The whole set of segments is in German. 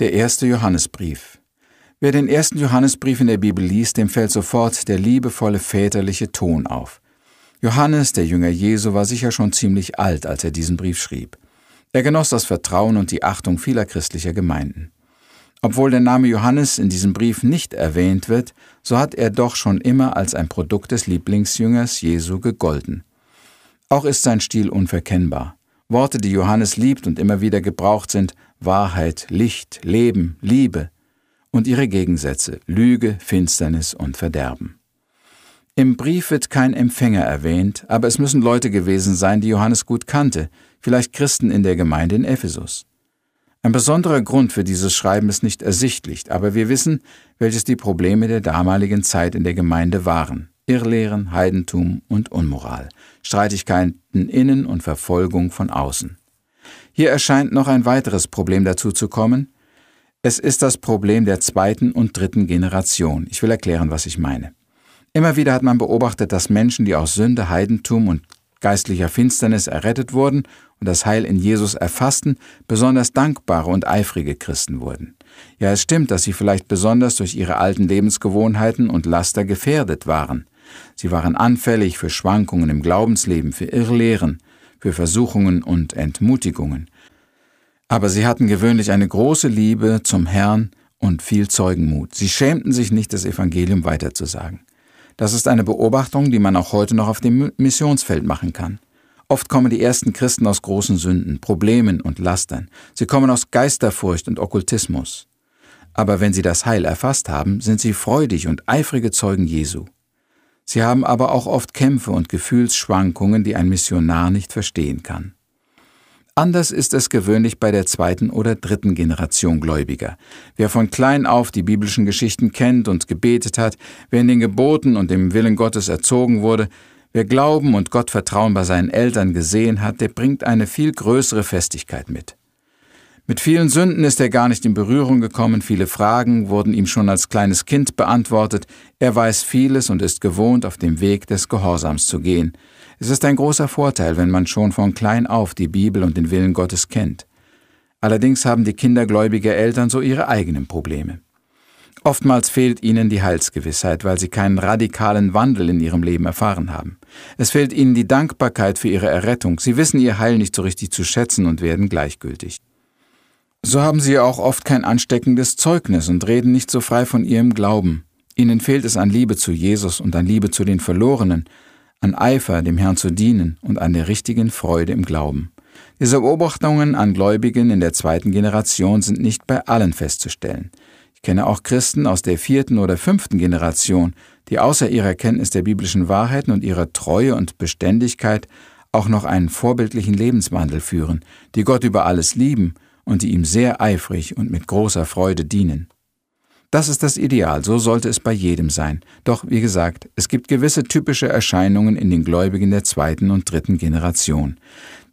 Der erste Johannesbrief. Wer den ersten Johannesbrief in der Bibel liest, dem fällt sofort der liebevolle väterliche Ton auf. Johannes, der Jünger Jesu, war sicher schon ziemlich alt, als er diesen Brief schrieb. Er genoss das Vertrauen und die Achtung vieler christlicher Gemeinden. Obwohl der Name Johannes in diesem Brief nicht erwähnt wird, so hat er doch schon immer als ein Produkt des Lieblingsjüngers Jesu gegolten. Auch ist sein Stil unverkennbar. Worte, die Johannes liebt und immer wieder gebraucht sind, Wahrheit, Licht, Leben, Liebe und ihre Gegensätze Lüge, Finsternis und Verderben. Im Brief wird kein Empfänger erwähnt, aber es müssen Leute gewesen sein, die Johannes gut kannte, vielleicht Christen in der Gemeinde in Ephesus. Ein besonderer Grund für dieses Schreiben ist nicht ersichtlich, aber wir wissen, welches die Probleme der damaligen Zeit in der Gemeinde waren. Irrlehren, Heidentum und Unmoral, Streitigkeiten innen und Verfolgung von außen. Hier erscheint noch ein weiteres Problem dazu zu kommen. Es ist das Problem der zweiten und dritten Generation. Ich will erklären, was ich meine. Immer wieder hat man beobachtet, dass Menschen, die aus Sünde, Heidentum und geistlicher Finsternis errettet wurden und das Heil in Jesus erfassten, besonders dankbare und eifrige Christen wurden. Ja, es stimmt, dass sie vielleicht besonders durch ihre alten Lebensgewohnheiten und Laster gefährdet waren. Sie waren anfällig für Schwankungen im Glaubensleben, für Irrlehren, für Versuchungen und Entmutigungen. Aber sie hatten gewöhnlich eine große Liebe zum Herrn und viel Zeugenmut. Sie schämten sich nicht, das Evangelium weiterzusagen. Das ist eine Beobachtung, die man auch heute noch auf dem Missionsfeld machen kann. Oft kommen die ersten Christen aus großen Sünden, Problemen und Lastern. Sie kommen aus Geisterfurcht und Okkultismus. Aber wenn sie das Heil erfasst haben, sind sie freudig und eifrige Zeugen Jesu. Sie haben aber auch oft Kämpfe und Gefühlsschwankungen, die ein Missionar nicht verstehen kann. Anders ist es gewöhnlich bei der zweiten oder dritten Generation Gläubiger. Wer von klein auf die biblischen Geschichten kennt und gebetet hat, wer in den Geboten und dem Willen Gottes erzogen wurde, wer Glauben und Gottvertrauen bei seinen Eltern gesehen hat, der bringt eine viel größere Festigkeit mit. Mit vielen Sünden ist er gar nicht in Berührung gekommen, viele Fragen wurden ihm schon als kleines Kind beantwortet, er weiß vieles und ist gewohnt, auf dem Weg des Gehorsams zu gehen. Es ist ein großer Vorteil, wenn man schon von klein auf die Bibel und den Willen Gottes kennt. Allerdings haben die kindergläubige Eltern so ihre eigenen Probleme. Oftmals fehlt ihnen die Heilsgewissheit, weil sie keinen radikalen Wandel in ihrem Leben erfahren haben. Es fehlt ihnen die Dankbarkeit für ihre Errettung. Sie wissen ihr Heil nicht so richtig zu schätzen und werden gleichgültig. So haben sie auch oft kein ansteckendes Zeugnis und reden nicht so frei von ihrem Glauben. Ihnen fehlt es an Liebe zu Jesus und an Liebe zu den Verlorenen, an Eifer, dem Herrn zu dienen und an der richtigen Freude im Glauben. Diese Beobachtungen an Gläubigen in der zweiten Generation sind nicht bei allen festzustellen. Ich kenne auch Christen aus der vierten oder fünften Generation, die außer ihrer Kenntnis der biblischen Wahrheiten und ihrer Treue und Beständigkeit auch noch einen vorbildlichen Lebenswandel führen, die Gott über alles lieben und die ihm sehr eifrig und mit großer Freude dienen. Das ist das Ideal, so sollte es bei jedem sein. Doch, wie gesagt, es gibt gewisse typische Erscheinungen in den Gläubigen der zweiten und dritten Generation.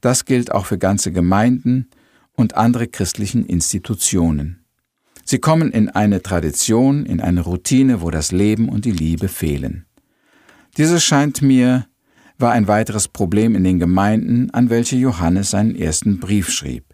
Das gilt auch für ganze Gemeinden und andere christlichen Institutionen. Sie kommen in eine Tradition, in eine Routine, wo das Leben und die Liebe fehlen. Dieses scheint mir war ein weiteres Problem in den Gemeinden, an welche Johannes seinen ersten Brief schrieb.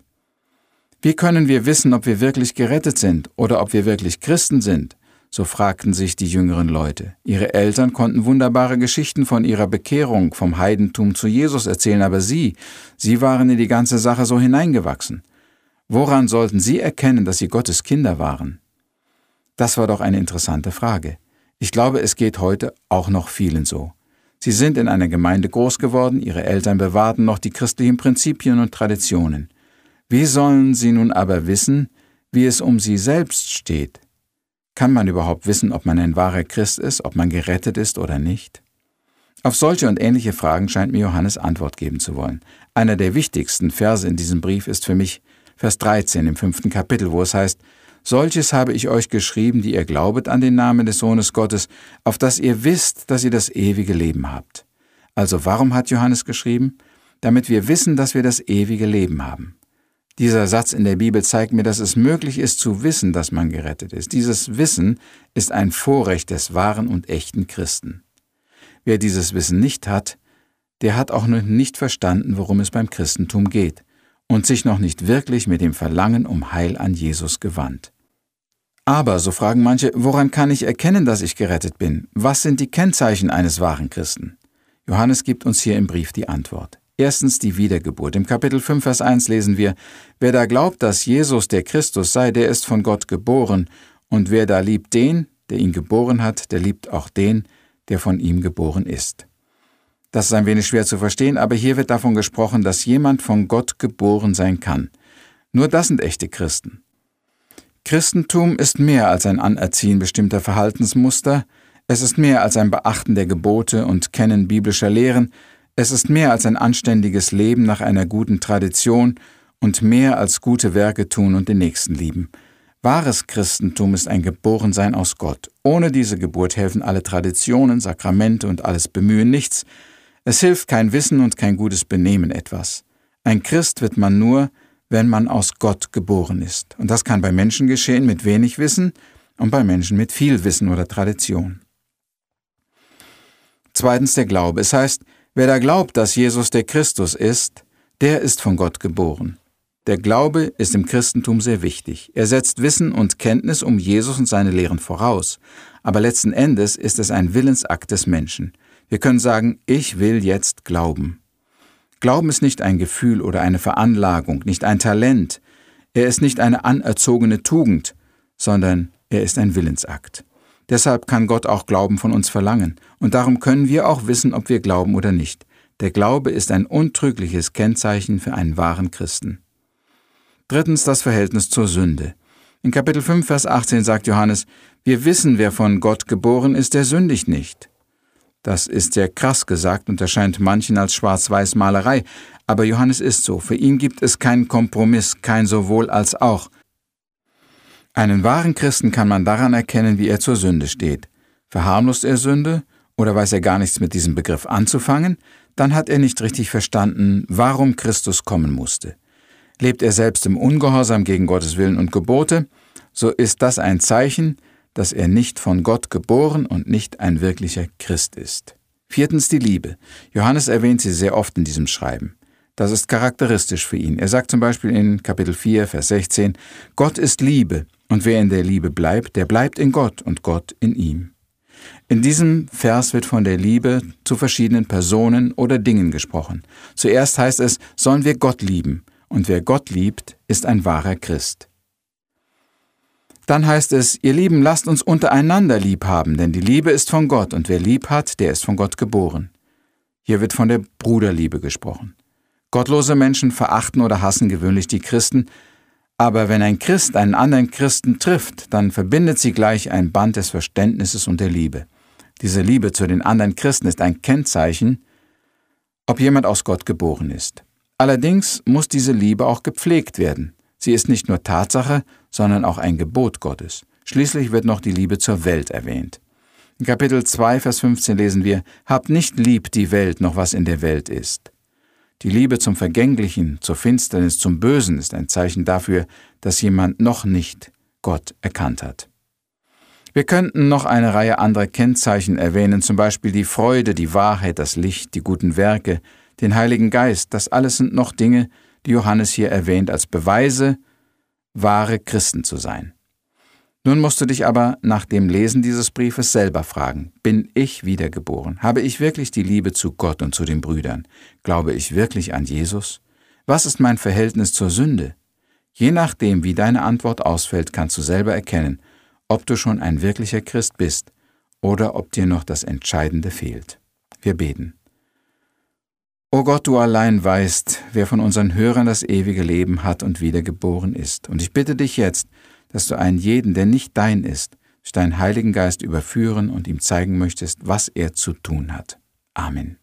Wie können wir wissen, ob wir wirklich gerettet sind oder ob wir wirklich Christen sind? So fragten sich die jüngeren Leute. Ihre Eltern konnten wunderbare Geschichten von ihrer Bekehrung, vom Heidentum zu Jesus erzählen, aber sie, sie waren in die ganze Sache so hineingewachsen. Woran sollten sie erkennen, dass sie Gottes Kinder waren? Das war doch eine interessante Frage. Ich glaube, es geht heute auch noch vielen so. Sie sind in einer Gemeinde groß geworden, ihre Eltern bewahrten noch die christlichen Prinzipien und Traditionen. Wie sollen sie nun aber wissen, wie es um sie selbst steht? Kann man überhaupt wissen, ob man ein wahrer Christ ist, ob man gerettet ist oder nicht? Auf solche und ähnliche Fragen scheint mir Johannes Antwort geben zu wollen. Einer der wichtigsten Verse in diesem Brief ist für mich Vers 13 im fünften Kapitel, wo es heißt, Solches habe ich euch geschrieben, die ihr glaubet an den Namen des Sohnes Gottes, auf dass ihr wisst, dass ihr das ewige Leben habt. Also warum hat Johannes geschrieben? Damit wir wissen, dass wir das ewige Leben haben. Dieser Satz in der Bibel zeigt mir, dass es möglich ist zu wissen, dass man gerettet ist. Dieses Wissen ist ein Vorrecht des wahren und echten Christen. Wer dieses Wissen nicht hat, der hat auch noch nicht verstanden, worum es beim Christentum geht. und sich noch nicht wirklich mit dem Verlangen um Heil an Jesus gewandt. Aber, so fragen manche, woran kann ich erkennen, dass ich gerettet bin? Was sind die Kennzeichen eines wahren Christen? Johannes gibt uns hier im Brief die Antwort. Erstens die Wiedergeburt. Im Kapitel 5, Vers 1 lesen wir, Wer da glaubt, dass Jesus der Christus sei, der ist von Gott geboren, und wer da liebt den, der ihn geboren hat, der liebt auch den, der von ihm geboren ist. Das ist ein wenig schwer zu verstehen, aber hier wird davon gesprochen, dass jemand von Gott geboren sein kann. Nur das sind echte Christen. Christentum ist mehr als ein Anerziehen bestimmter Verhaltensmuster, es ist mehr als ein Beachten der Gebote und Kennen biblischer Lehren, es ist mehr als ein anständiges Leben nach einer guten Tradition und mehr als gute Werke tun und den Nächsten lieben. Wahres Christentum ist ein Geborensein aus Gott. Ohne diese Geburt helfen alle Traditionen, Sakramente und alles Bemühen nichts. Es hilft kein Wissen und kein gutes Benehmen etwas. Ein Christ wird man nur, wenn man aus Gott geboren ist. Und das kann bei Menschen geschehen mit wenig Wissen und bei Menschen mit viel Wissen oder Tradition. Zweitens der Glaube. Es heißt, wer da glaubt, dass Jesus der Christus ist, der ist von Gott geboren. Der Glaube ist im Christentum sehr wichtig. Er setzt Wissen und Kenntnis um Jesus und seine Lehren voraus. Aber letzten Endes ist es ein Willensakt des Menschen. Wir können sagen, ich will jetzt glauben. Glauben ist nicht ein Gefühl oder eine Veranlagung, nicht ein Talent. Er ist nicht eine anerzogene Tugend, sondern er ist ein Willensakt. Deshalb kann Gott auch Glauben von uns verlangen, und darum können wir auch wissen, ob wir glauben oder nicht. Der Glaube ist ein untrügliches Kennzeichen für einen wahren Christen. Drittens das Verhältnis zur Sünde. In Kapitel 5, Vers 18 sagt Johannes, wir wissen, wer von Gott geboren ist, der sündigt nicht. Das ist sehr krass gesagt und erscheint manchen als Schwarz-Weiß-Malerei, aber Johannes ist so. Für ihn gibt es keinen Kompromiss, kein sowohl als auch. Einen wahren Christen kann man daran erkennen, wie er zur Sünde steht. Verharmlost er Sünde oder weiß er gar nichts mit diesem Begriff anzufangen, dann hat er nicht richtig verstanden, warum Christus kommen musste. Lebt er selbst im Ungehorsam gegen Gottes Willen und Gebote, so ist das ein Zeichen, dass er nicht von Gott geboren und nicht ein wirklicher Christ ist. Viertens die Liebe. Johannes erwähnt sie sehr oft in diesem Schreiben. Das ist charakteristisch für ihn. Er sagt zum Beispiel in Kapitel 4, Vers 16, Gott ist Liebe, und wer in der Liebe bleibt, der bleibt in Gott und Gott in ihm. In diesem Vers wird von der Liebe zu verschiedenen Personen oder Dingen gesprochen. Zuerst heißt es, sollen wir Gott lieben, und wer Gott liebt, ist ein wahrer Christ. Dann heißt es, ihr Lieben, lasst uns untereinander lieb haben, denn die Liebe ist von Gott, und wer lieb hat, der ist von Gott geboren. Hier wird von der Bruderliebe gesprochen. Gottlose Menschen verachten oder hassen gewöhnlich die Christen, aber wenn ein Christ einen anderen Christen trifft, dann verbindet sie gleich ein Band des Verständnisses und der Liebe. Diese Liebe zu den anderen Christen ist ein Kennzeichen, ob jemand aus Gott geboren ist. Allerdings muss diese Liebe auch gepflegt werden. Sie ist nicht nur Tatsache, sondern auch ein Gebot Gottes. Schließlich wird noch die Liebe zur Welt erwähnt. In Kapitel 2, Vers 15 lesen wir, Habt nicht lieb die Welt, noch was in der Welt ist. Die Liebe zum Vergänglichen, zur Finsternis, zum Bösen ist ein Zeichen dafür, dass jemand noch nicht Gott erkannt hat. Wir könnten noch eine Reihe anderer Kennzeichen erwähnen, zum Beispiel die Freude, die Wahrheit, das Licht, die guten Werke, den Heiligen Geist. Das alles sind noch Dinge, die Johannes hier erwähnt als Beweise, wahre Christen zu sein. Nun musst du dich aber nach dem Lesen dieses Briefes selber fragen, bin ich wiedergeboren? Habe ich wirklich die Liebe zu Gott und zu den Brüdern? Glaube ich wirklich an Jesus? Was ist mein Verhältnis zur Sünde? Je nachdem, wie deine Antwort ausfällt, kannst du selber erkennen, ob du schon ein wirklicher Christ bist oder ob dir noch das Entscheidende fehlt. Wir beten. O Gott, du allein weißt, wer von unseren Hörern das ewige Leben hat und wiedergeboren ist. Und ich bitte dich jetzt, dass du einen jeden, der nicht dein ist, durch deinen Heiligen Geist überführen und ihm zeigen möchtest, was er zu tun hat. Amen.